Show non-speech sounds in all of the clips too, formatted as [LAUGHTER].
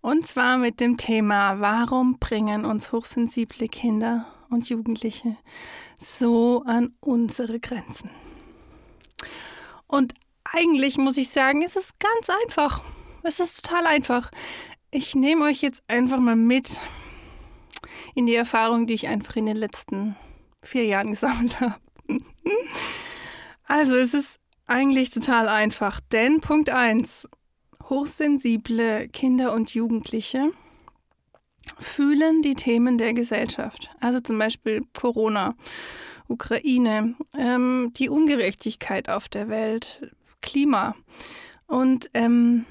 und zwar mit dem Thema, warum bringen uns hochsensible Kinder und Jugendliche so an unsere Grenzen? Und eigentlich muss ich sagen, es ist ganz einfach. Es ist total einfach. Ich nehme euch jetzt einfach mal mit in die Erfahrung, die ich einfach in den letzten vier Jahren gesammelt habe. Also es ist eigentlich total einfach, denn Punkt 1, hochsensible Kinder und Jugendliche fühlen die Themen der Gesellschaft, also zum Beispiel Corona, Ukraine, ähm, die Ungerechtigkeit auf der Welt, Klima. Und ähm,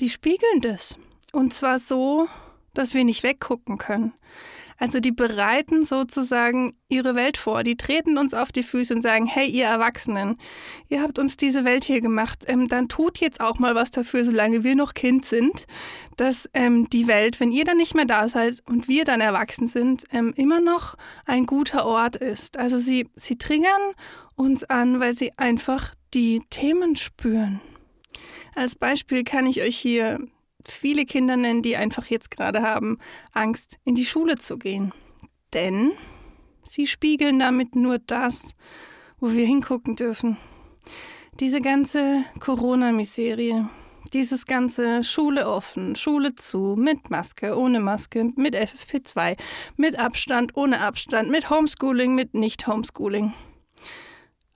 die spiegeln das. Und zwar so, dass wir nicht weggucken können. Also die bereiten sozusagen ihre Welt vor. Die treten uns auf die Füße und sagen, hey ihr Erwachsenen, ihr habt uns diese Welt hier gemacht, ähm, dann tut jetzt auch mal was dafür, solange wir noch Kind sind, dass ähm, die Welt, wenn ihr dann nicht mehr da seid und wir dann erwachsen sind, ähm, immer noch ein guter Ort ist. Also sie, sie triggern uns an, weil sie einfach die Themen spüren. Als Beispiel kann ich euch hier viele Kinder nennen, die einfach jetzt gerade haben, Angst, in die Schule zu gehen. Denn sie spiegeln damit nur das, wo wir hingucken dürfen. Diese ganze Corona-Miserie, dieses ganze Schule offen, Schule zu, mit Maske, ohne Maske, mit FFP2, mit Abstand, ohne Abstand, mit Homeschooling, mit Nicht-Homeschooling.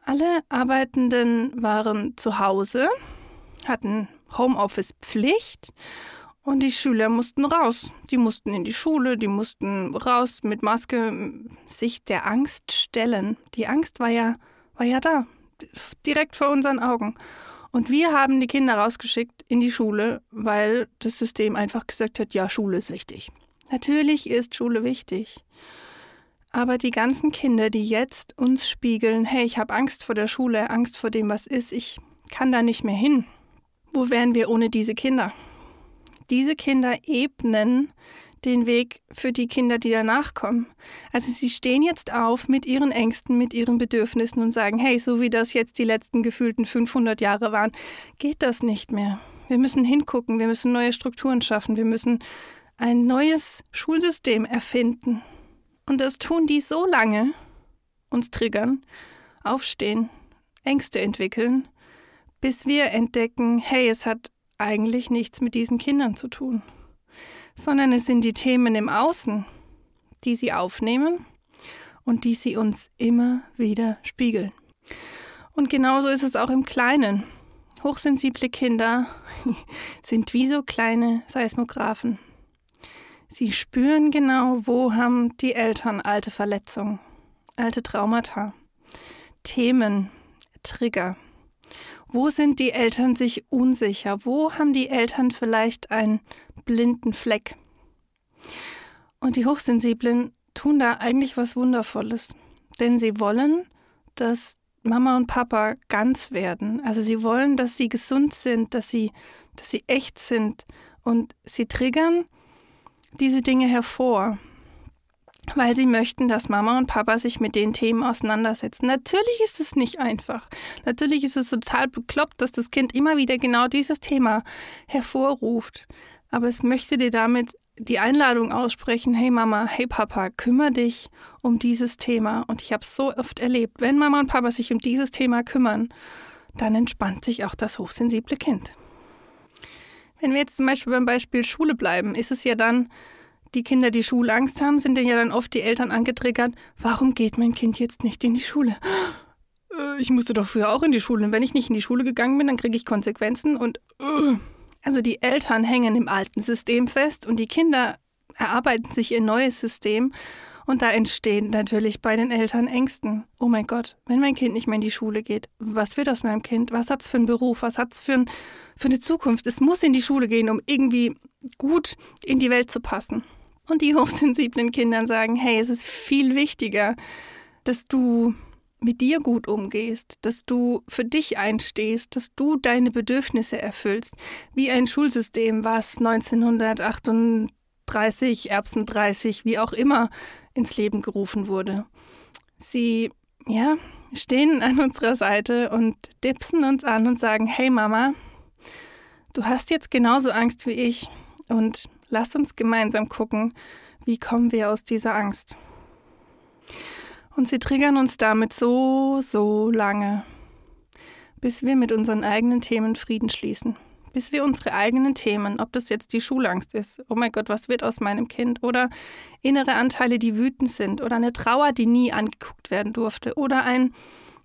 Alle Arbeitenden waren zu Hause, hatten Homeoffice-Pflicht und die Schüler mussten raus. Die mussten in die Schule, die mussten raus mit Maske, sich der Angst stellen. Die Angst war ja, war ja da, direkt vor unseren Augen. Und wir haben die Kinder rausgeschickt in die Schule, weil das System einfach gesagt hat, ja, Schule ist wichtig. Natürlich ist Schule wichtig. Aber die ganzen Kinder, die jetzt uns spiegeln, hey, ich habe Angst vor der Schule, Angst vor dem, was ist, ich kann da nicht mehr hin. Wo wären wir ohne diese Kinder? Diese Kinder ebnen den Weg für die Kinder, die danach kommen. Also sie stehen jetzt auf mit ihren Ängsten, mit ihren Bedürfnissen und sagen, hey, so wie das jetzt die letzten gefühlten 500 Jahre waren, geht das nicht mehr. Wir müssen hingucken, wir müssen neue Strukturen schaffen, wir müssen ein neues Schulsystem erfinden. Und das tun die so lange, uns triggern, aufstehen, Ängste entwickeln, bis wir entdecken, hey, es hat eigentlich nichts mit diesen Kindern zu tun, sondern es sind die Themen im Außen, die sie aufnehmen und die sie uns immer wieder spiegeln. Und genauso ist es auch im Kleinen. Hochsensible Kinder [LAUGHS] sind wie so kleine Seismographen. Sie spüren genau, wo haben die Eltern alte Verletzungen, alte Traumata, Themen, Trigger. Wo sind die Eltern sich unsicher? Wo haben die Eltern vielleicht einen blinden Fleck? Und die Hochsensiblen tun da eigentlich was Wundervolles. Denn sie wollen, dass Mama und Papa ganz werden. Also sie wollen, dass sie gesund sind, dass sie, dass sie echt sind. Und sie triggern diese Dinge hervor weil sie möchten, dass Mama und Papa sich mit den Themen auseinandersetzen. Natürlich ist es nicht einfach. Natürlich ist es total bekloppt, dass das Kind immer wieder genau dieses Thema hervorruft. Aber es möchte dir damit die Einladung aussprechen, hey Mama, hey Papa, kümmere dich um dieses Thema. Und ich habe es so oft erlebt, wenn Mama und Papa sich um dieses Thema kümmern, dann entspannt sich auch das hochsensible Kind. Wenn wir jetzt zum Beispiel beim Beispiel Schule bleiben, ist es ja dann die Kinder, die Schulangst haben, sind ja dann oft die Eltern angetriggert, warum geht mein Kind jetzt nicht in die Schule? Äh, ich musste doch früher auch in die Schule. Und wenn ich nicht in die Schule gegangen bin, dann kriege ich Konsequenzen. Und uh. also die Eltern hängen im alten System fest und die Kinder erarbeiten sich ihr neues System. Und da entstehen natürlich bei den Eltern Ängsten. Oh mein Gott, wenn mein Kind nicht mehr in die Schule geht, was wird aus meinem Kind? Was hat es für einen Beruf? Was hat es für, ein, für eine Zukunft? Es muss in die Schule gehen, um irgendwie gut in die Welt zu passen. Und die hochsensiblen Kinder sagen, hey, es ist viel wichtiger, dass du mit dir gut umgehst, dass du für dich einstehst, dass du deine Bedürfnisse erfüllst, wie ein Schulsystem, was 1938, Erbsen 30, wie auch immer ins Leben gerufen wurde. Sie, ja, stehen an unserer Seite und dipsen uns an und sagen, hey Mama, du hast jetzt genauso Angst wie ich und lass uns gemeinsam gucken, wie kommen wir aus dieser Angst. Und sie triggern uns damit so, so lange, bis wir mit unseren eigenen Themen Frieden schließen. Bis wir unsere eigenen Themen, ob das jetzt die Schulangst ist, oh mein Gott, was wird aus meinem Kind, oder innere Anteile, die wütend sind, oder eine Trauer, die nie angeguckt werden durfte, oder ein,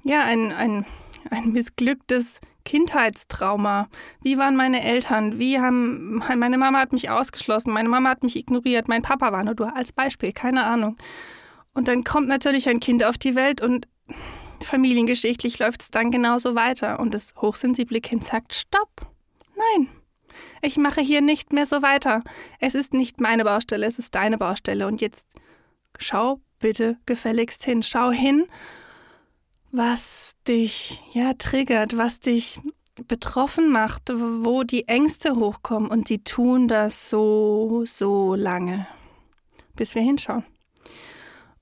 ja, ein, ein, ein missglücktes Kindheitstrauma. Wie waren meine Eltern? Wie haben meine Mama hat mich ausgeschlossen, meine Mama hat mich ignoriert, mein Papa war nur du als Beispiel, keine Ahnung. Und dann kommt natürlich ein Kind auf die Welt und familiengeschichtlich läuft es dann genauso weiter. Und das hochsensible Kind sagt, stopp, nein, ich mache hier nicht mehr so weiter. Es ist nicht meine Baustelle, es ist deine Baustelle. Und jetzt schau bitte gefälligst hin. Schau hin, was dich ja triggert, was dich betroffen macht, wo die Ängste hochkommen. Und sie tun das so, so lange, bis wir hinschauen.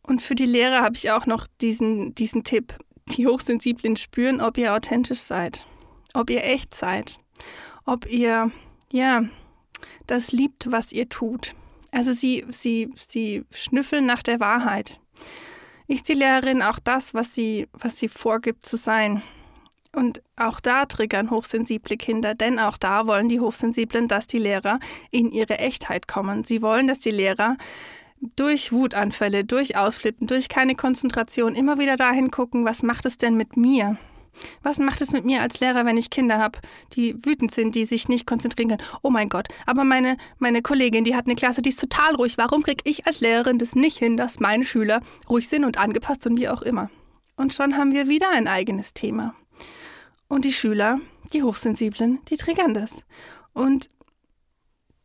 Und für die Lehrer habe ich auch noch diesen, diesen Tipp. Die Hochsensiblen spüren, ob ihr authentisch seid, ob ihr echt seid, ob ihr, ja, das liebt, was ihr tut. Also sie, sie, sie schnüffeln nach der Wahrheit. Ist die Lehrerin auch das, was sie, was sie vorgibt zu sein? Und auch da triggern hochsensible Kinder, denn auch da wollen die Hochsensiblen, dass die Lehrer in ihre Echtheit kommen. Sie wollen, dass die Lehrer durch Wutanfälle, durch Ausflippen, durch keine Konzentration immer wieder dahin gucken, was macht es denn mit mir? Was macht es mit mir als Lehrer, wenn ich Kinder habe, die wütend sind, die sich nicht konzentrieren können? Oh mein Gott, aber meine, meine Kollegin, die hat eine Klasse, die ist total ruhig. Warum kriege ich als Lehrerin das nicht hin, dass meine Schüler ruhig sind und angepasst und wie auch immer? Und schon haben wir wieder ein eigenes Thema. Und die Schüler, die Hochsensiblen, die triggern das. Und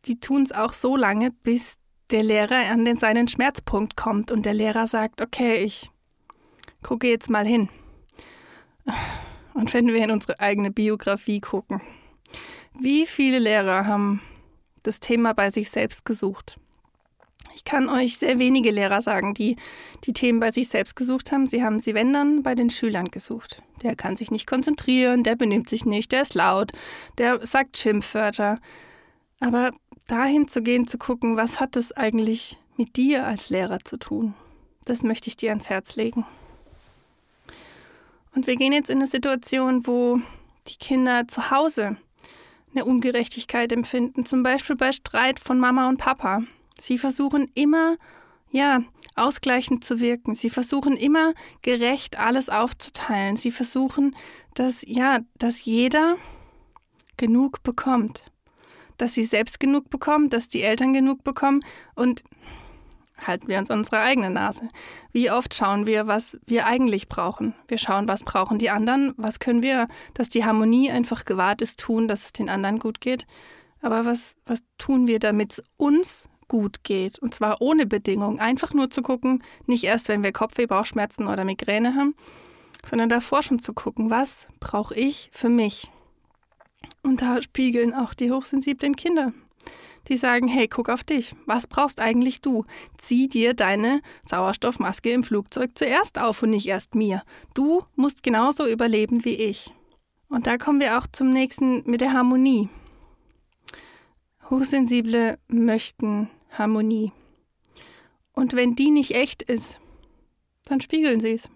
die tun es auch so lange, bis der Lehrer an den, seinen Schmerzpunkt kommt und der Lehrer sagt, okay, ich gucke jetzt mal hin. Und wenn wir in unsere eigene Biografie gucken, wie viele Lehrer haben das Thema bei sich selbst gesucht? Ich kann euch sehr wenige Lehrer sagen, die die Themen bei sich selbst gesucht haben. Sie haben sie, wenn dann, bei den Schülern gesucht. Der kann sich nicht konzentrieren, der benimmt sich nicht, der ist laut, der sagt Schimpfwörter. Aber dahin zu gehen, zu gucken, was hat es eigentlich mit dir als Lehrer zu tun, das möchte ich dir ans Herz legen. Und wir gehen jetzt in eine Situation, wo die Kinder zu Hause eine Ungerechtigkeit empfinden, zum Beispiel bei Streit von Mama und Papa. Sie versuchen immer, ja, ausgleichend zu wirken. Sie versuchen immer gerecht alles aufzuteilen. Sie versuchen, dass, ja, dass jeder genug bekommt dass sie selbst genug bekommen, dass die Eltern genug bekommen und halten wir uns unsere eigene Nase. Wie oft schauen wir, was wir eigentlich brauchen? Wir schauen, was brauchen die anderen, was können wir, dass die Harmonie einfach gewahrt ist, tun, dass es den anderen gut geht. Aber was, was tun wir, damit es uns gut geht? Und zwar ohne Bedingung. Einfach nur zu gucken, nicht erst, wenn wir Kopfweh, Bauchschmerzen oder Migräne haben, sondern davor schon zu gucken, was brauche ich für mich? Und da spiegeln auch die hochsensiblen Kinder. Die sagen, hey, guck auf dich. Was brauchst eigentlich du? Zieh dir deine Sauerstoffmaske im Flugzeug zuerst auf und nicht erst mir. Du musst genauso überleben wie ich. Und da kommen wir auch zum nächsten mit der Harmonie. Hochsensible möchten Harmonie. Und wenn die nicht echt ist, dann spiegeln sie es.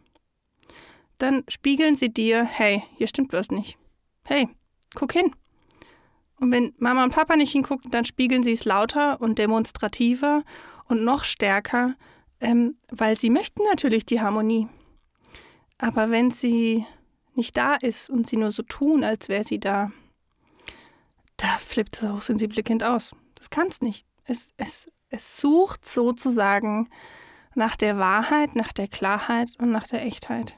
Dann spiegeln sie dir, hey, hier stimmt was nicht. Hey, Guck hin. Und wenn Mama und Papa nicht hingucken, dann spiegeln sie es lauter und demonstrativer und noch stärker, ähm, weil sie möchten natürlich die Harmonie. Aber wenn sie nicht da ist und sie nur so tun, als wäre sie da, da flippt das hochsensible Kind aus. Das kann es nicht. Es, es, es sucht sozusagen nach der Wahrheit, nach der Klarheit und nach der Echtheit.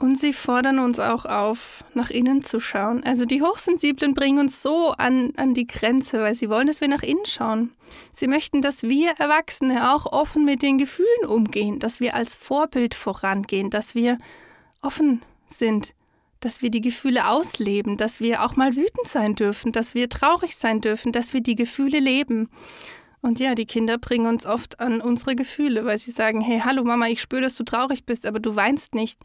Und sie fordern uns auch auf, nach innen zu schauen. Also die Hochsensiblen bringen uns so an, an die Grenze, weil sie wollen, dass wir nach innen schauen. Sie möchten, dass wir Erwachsene auch offen mit den Gefühlen umgehen, dass wir als Vorbild vorangehen, dass wir offen sind, dass wir die Gefühle ausleben, dass wir auch mal wütend sein dürfen, dass wir traurig sein dürfen, dass wir die Gefühle leben. Und ja, die Kinder bringen uns oft an unsere Gefühle, weil sie sagen, hey, hallo Mama, ich spüre, dass du traurig bist, aber du weinst nicht.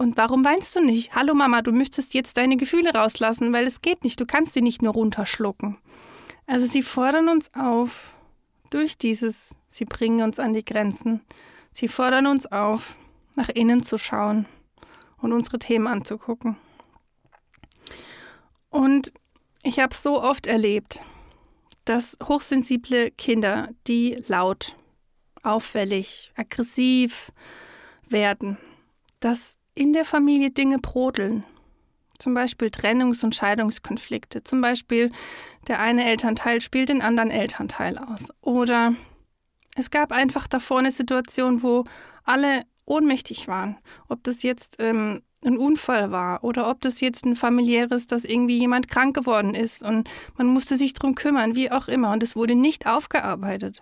Und warum weinst du nicht? Hallo Mama, du müsstest jetzt deine Gefühle rauslassen, weil es geht nicht. Du kannst sie nicht nur runterschlucken. Also sie fordern uns auf durch dieses, sie bringen uns an die Grenzen. Sie fordern uns auf, nach innen zu schauen und unsere Themen anzugucken. Und ich habe so oft erlebt, dass hochsensible Kinder, die laut, auffällig, aggressiv werden, dass in der Familie Dinge brodeln. Zum Beispiel Trennungs- und Scheidungskonflikte. Zum Beispiel der eine Elternteil spielt den anderen Elternteil aus. Oder es gab einfach davor eine Situation, wo alle ohnmächtig waren. Ob das jetzt ähm, ein Unfall war oder ob das jetzt ein familiäres, dass irgendwie jemand krank geworden ist und man musste sich drum kümmern, wie auch immer. Und es wurde nicht aufgearbeitet.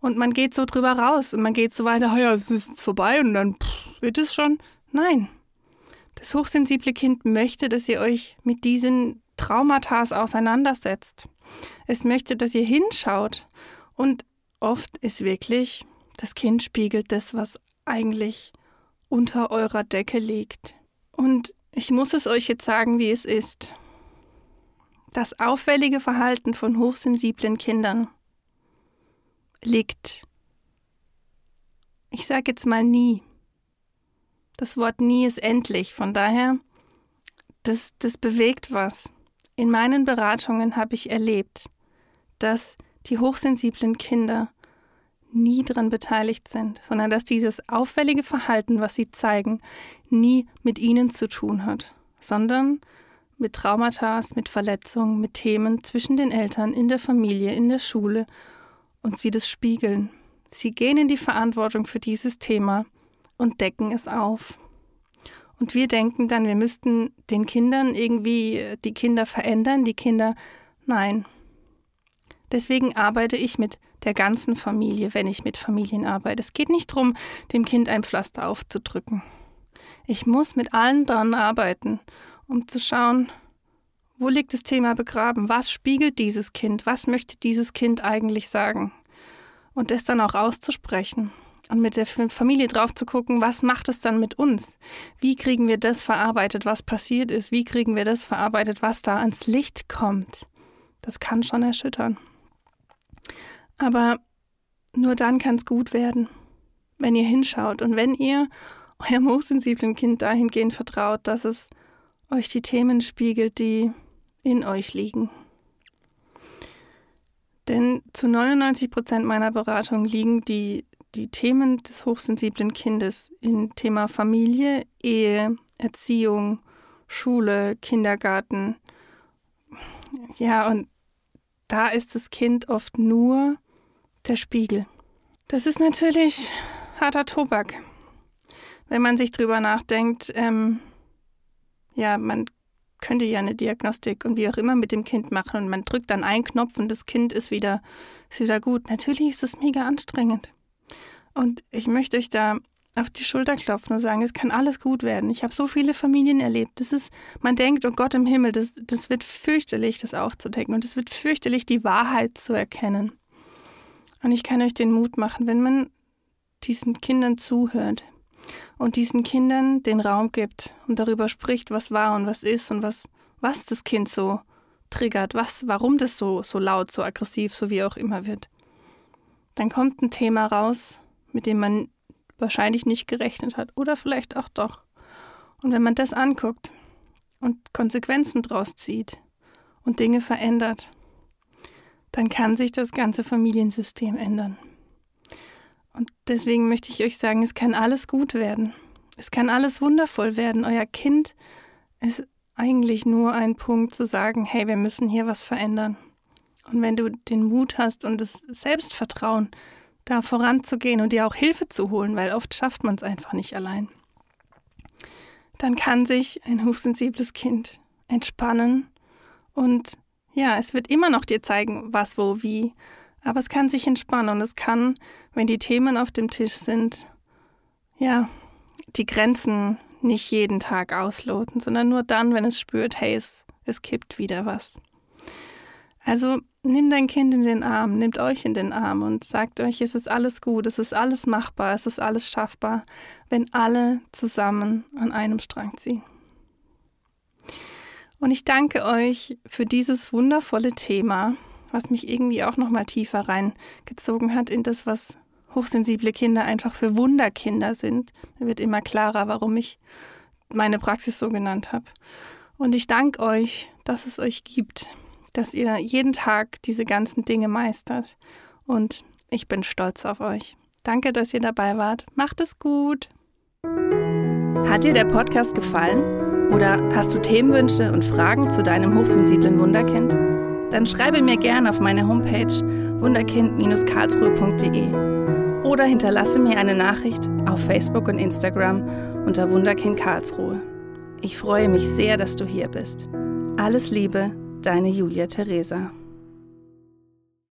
Und man geht so drüber raus und man geht so weiter, ja, es ist jetzt vorbei und dann pff, wird es schon. Nein. Das hochsensible Kind möchte, dass ihr euch mit diesen Traumata auseinandersetzt. Es möchte, dass ihr hinschaut. Und oft ist wirklich, das Kind spiegelt das, was eigentlich unter eurer Decke liegt. Und ich muss es euch jetzt sagen, wie es ist. Das auffällige Verhalten von hochsensiblen Kindern liegt, ich sage jetzt mal nie, das Wort nie ist endlich. Von daher, das, das bewegt was. In meinen Beratungen habe ich erlebt, dass die hochsensiblen Kinder nie daran beteiligt sind, sondern dass dieses auffällige Verhalten, was sie zeigen, nie mit ihnen zu tun hat, sondern mit Traumata, mit Verletzungen, mit Themen zwischen den Eltern, in der Familie, in der Schule und sie das spiegeln. Sie gehen in die Verantwortung für dieses Thema und decken es auf. Und wir denken dann, wir müssten den Kindern irgendwie äh, die Kinder verändern, die Kinder. Nein. Deswegen arbeite ich mit der ganzen Familie, wenn ich mit Familien arbeite. Es geht nicht darum, dem Kind ein Pflaster aufzudrücken. Ich muss mit allen dran arbeiten, um zu schauen, wo liegt das Thema begraben? Was spiegelt dieses Kind? Was möchte dieses Kind eigentlich sagen? Und das dann auch auszusprechen und mit der Familie drauf zu gucken, was macht es dann mit uns? Wie kriegen wir das verarbeitet, was passiert ist? Wie kriegen wir das verarbeitet, was da ans Licht kommt? Das kann schon erschüttern. Aber nur dann kann es gut werden, wenn ihr hinschaut und wenn ihr eurem hochsensiblen Kind dahingehend vertraut, dass es euch die Themen spiegelt, die in euch liegen. Denn zu 99 Prozent meiner Beratung liegen die die Themen des hochsensiblen Kindes in Thema Familie, Ehe, Erziehung, Schule, Kindergarten. Ja, und da ist das Kind oft nur der Spiegel. Das ist natürlich harter Tobak. Wenn man sich drüber nachdenkt, ähm, ja, man könnte ja eine Diagnostik und wie auch immer mit dem Kind machen und man drückt dann einen Knopf und das Kind ist wieder, ist wieder gut. Natürlich ist es mega anstrengend. Und ich möchte euch da auf die Schulter klopfen und sagen, es kann alles gut werden. Ich habe so viele Familien erlebt. Das ist, man denkt, oh Gott im Himmel, das, das wird fürchterlich, das aufzudecken. Und es wird fürchterlich, die Wahrheit zu erkennen. Und ich kann euch den Mut machen, wenn man diesen Kindern zuhört und diesen Kindern den Raum gibt und darüber spricht, was war und was ist und was, was das Kind so triggert, was, warum das so, so laut, so aggressiv, so wie auch immer wird. Dann kommt ein Thema raus, mit dem man wahrscheinlich nicht gerechnet hat oder vielleicht auch doch. Und wenn man das anguckt und Konsequenzen draus zieht und Dinge verändert, dann kann sich das ganze Familiensystem ändern. Und deswegen möchte ich euch sagen, es kann alles gut werden. Es kann alles wundervoll werden. Euer Kind ist eigentlich nur ein Punkt zu sagen, hey, wir müssen hier was verändern. Und wenn du den Mut hast und das Selbstvertrauen, da voranzugehen und dir auch Hilfe zu holen, weil oft schafft man es einfach nicht allein. dann kann sich ein hochsensibles Kind entspannen und ja, es wird immer noch dir zeigen, was, wo, wie, aber es kann sich entspannen und es kann, wenn die Themen auf dem Tisch sind, ja, die Grenzen nicht jeden Tag ausloten, sondern nur dann, wenn es spürt, hey, es, es kippt wieder was. Also nimm dein Kind in den Arm, nehmt euch in den Arm und sagt euch, es ist alles gut, es ist alles machbar, es ist alles schaffbar, wenn alle zusammen an einem Strang ziehen. Und ich danke euch für dieses wundervolle Thema, was mich irgendwie auch noch mal tiefer reingezogen hat in das, was hochsensible Kinder einfach für Wunderkinder sind. Da wird immer klarer, warum ich meine Praxis so genannt habe. Und ich danke euch, dass es euch gibt, dass ihr jeden Tag diese ganzen Dinge meistert. Und ich bin stolz auf euch. Danke, dass ihr dabei wart. Macht es gut. Hat dir der Podcast gefallen? Oder hast du Themenwünsche und Fragen zu deinem hochsensiblen Wunderkind? Dann schreibe mir gerne auf meine Homepage wunderkind-karlsruhe.de oder hinterlasse mir eine Nachricht auf Facebook und Instagram unter Wunderkind Karlsruhe. Ich freue mich sehr, dass du hier bist. Alles Liebe, deine Julia Theresa.